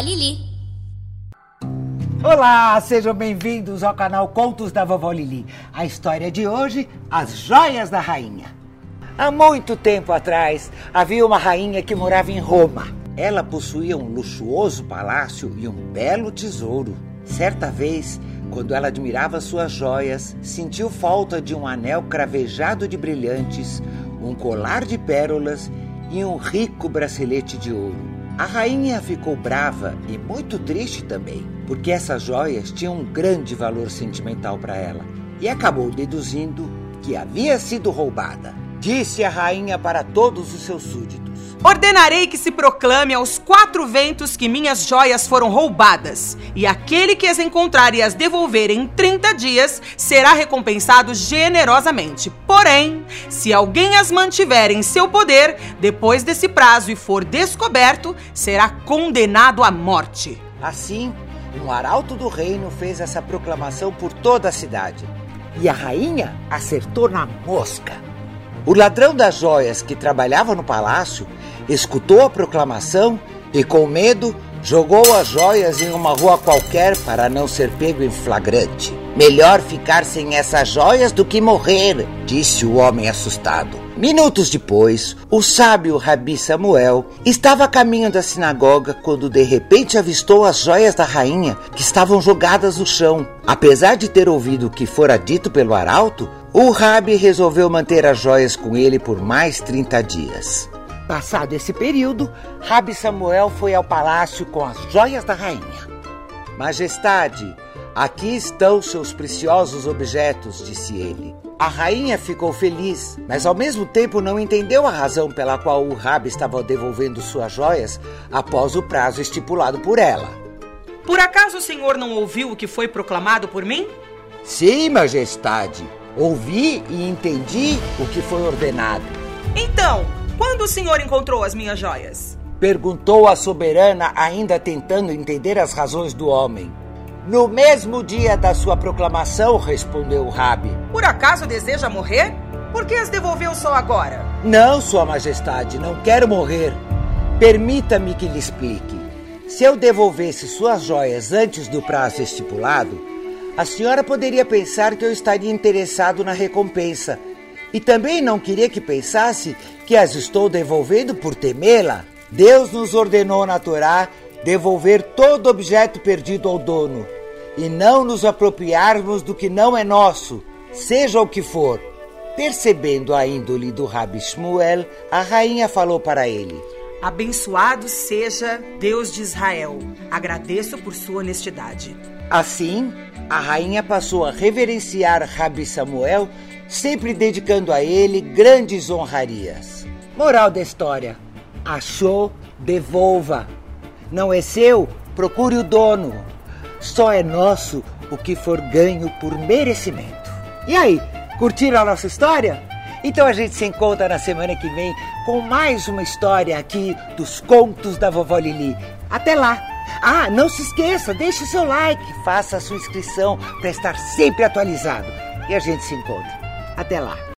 Lili. Olá, sejam bem-vindos ao canal Contos da Vovó Lili. A história de hoje, As Joias da Rainha. Há muito tempo atrás, havia uma rainha que morava em Roma. Ela possuía um luxuoso palácio e um belo tesouro. Certa vez, quando ela admirava suas joias, sentiu falta de um anel cravejado de brilhantes, um colar de pérolas e um rico bracelete de ouro. A rainha ficou brava e muito triste também, porque essas joias tinham um grande valor sentimental para ela e acabou deduzindo que havia sido roubada. Disse a rainha para todos os seus súditos: Ordenarei que se proclame aos quatro ventos que minhas joias foram roubadas, e aquele que as encontrar e as devolver em 30 dias será recompensado generosamente. Porém, se alguém as mantiver em seu poder, depois desse prazo e for descoberto, será condenado à morte. Assim, um arauto do reino fez essa proclamação por toda a cidade. E a rainha acertou na mosca. O ladrão das joias que trabalhava no palácio escutou a proclamação e, com medo, jogou as joias em uma rua qualquer para não ser pego em flagrante. Melhor ficar sem essas joias do que morrer, disse o homem assustado. Minutos depois, o sábio Rabi Samuel estava a caminho da sinagoga quando de repente avistou as joias da rainha que estavam jogadas no chão. Apesar de ter ouvido o que fora dito pelo arauto, o Rabi resolveu manter as joias com ele por mais 30 dias. Passado esse período, Rabi Samuel foi ao palácio com as joias da rainha. Majestade, aqui estão seus preciosos objetos, disse ele. A rainha ficou feliz, mas ao mesmo tempo não entendeu a razão pela qual o Rabi estava devolvendo suas joias após o prazo estipulado por ela. Por acaso o senhor não ouviu o que foi proclamado por mim? Sim, Majestade. Ouvi e entendi o que foi ordenado. Então, quando o senhor encontrou as minhas joias? Perguntou a soberana, ainda tentando entender as razões do homem. No mesmo dia da sua proclamação, respondeu o Rabi. Por acaso deseja morrer? Por que as devolveu só agora? Não, Sua Majestade, não quero morrer. Permita-me que lhe explique. Se eu devolvesse suas joias antes do prazo estipulado, a senhora poderia pensar que eu estaria interessado na recompensa e também não queria que pensasse que as estou devolvendo por temê-la. Deus nos ordenou na Torá devolver todo objeto perdido ao dono e não nos apropriarmos do que não é nosso, seja o que for. Percebendo a índole do Rabi Shmuel, a rainha falou para ele: Abençoado seja Deus de Israel. Agradeço por sua honestidade. Assim, a rainha passou a reverenciar Rabi Samuel sempre dedicando a ele grandes honrarias. Moral da história: achou, devolva. Não é seu, procure o dono. Só é nosso o que for ganho por merecimento. E aí, curtiram a nossa história? Então a gente se encontra na semana que vem com mais uma história aqui dos Contos da Vovó Lili. Até lá! Ah, não se esqueça, deixe seu like, faça a sua inscrição para estar sempre atualizado. E a gente se encontra. Até lá!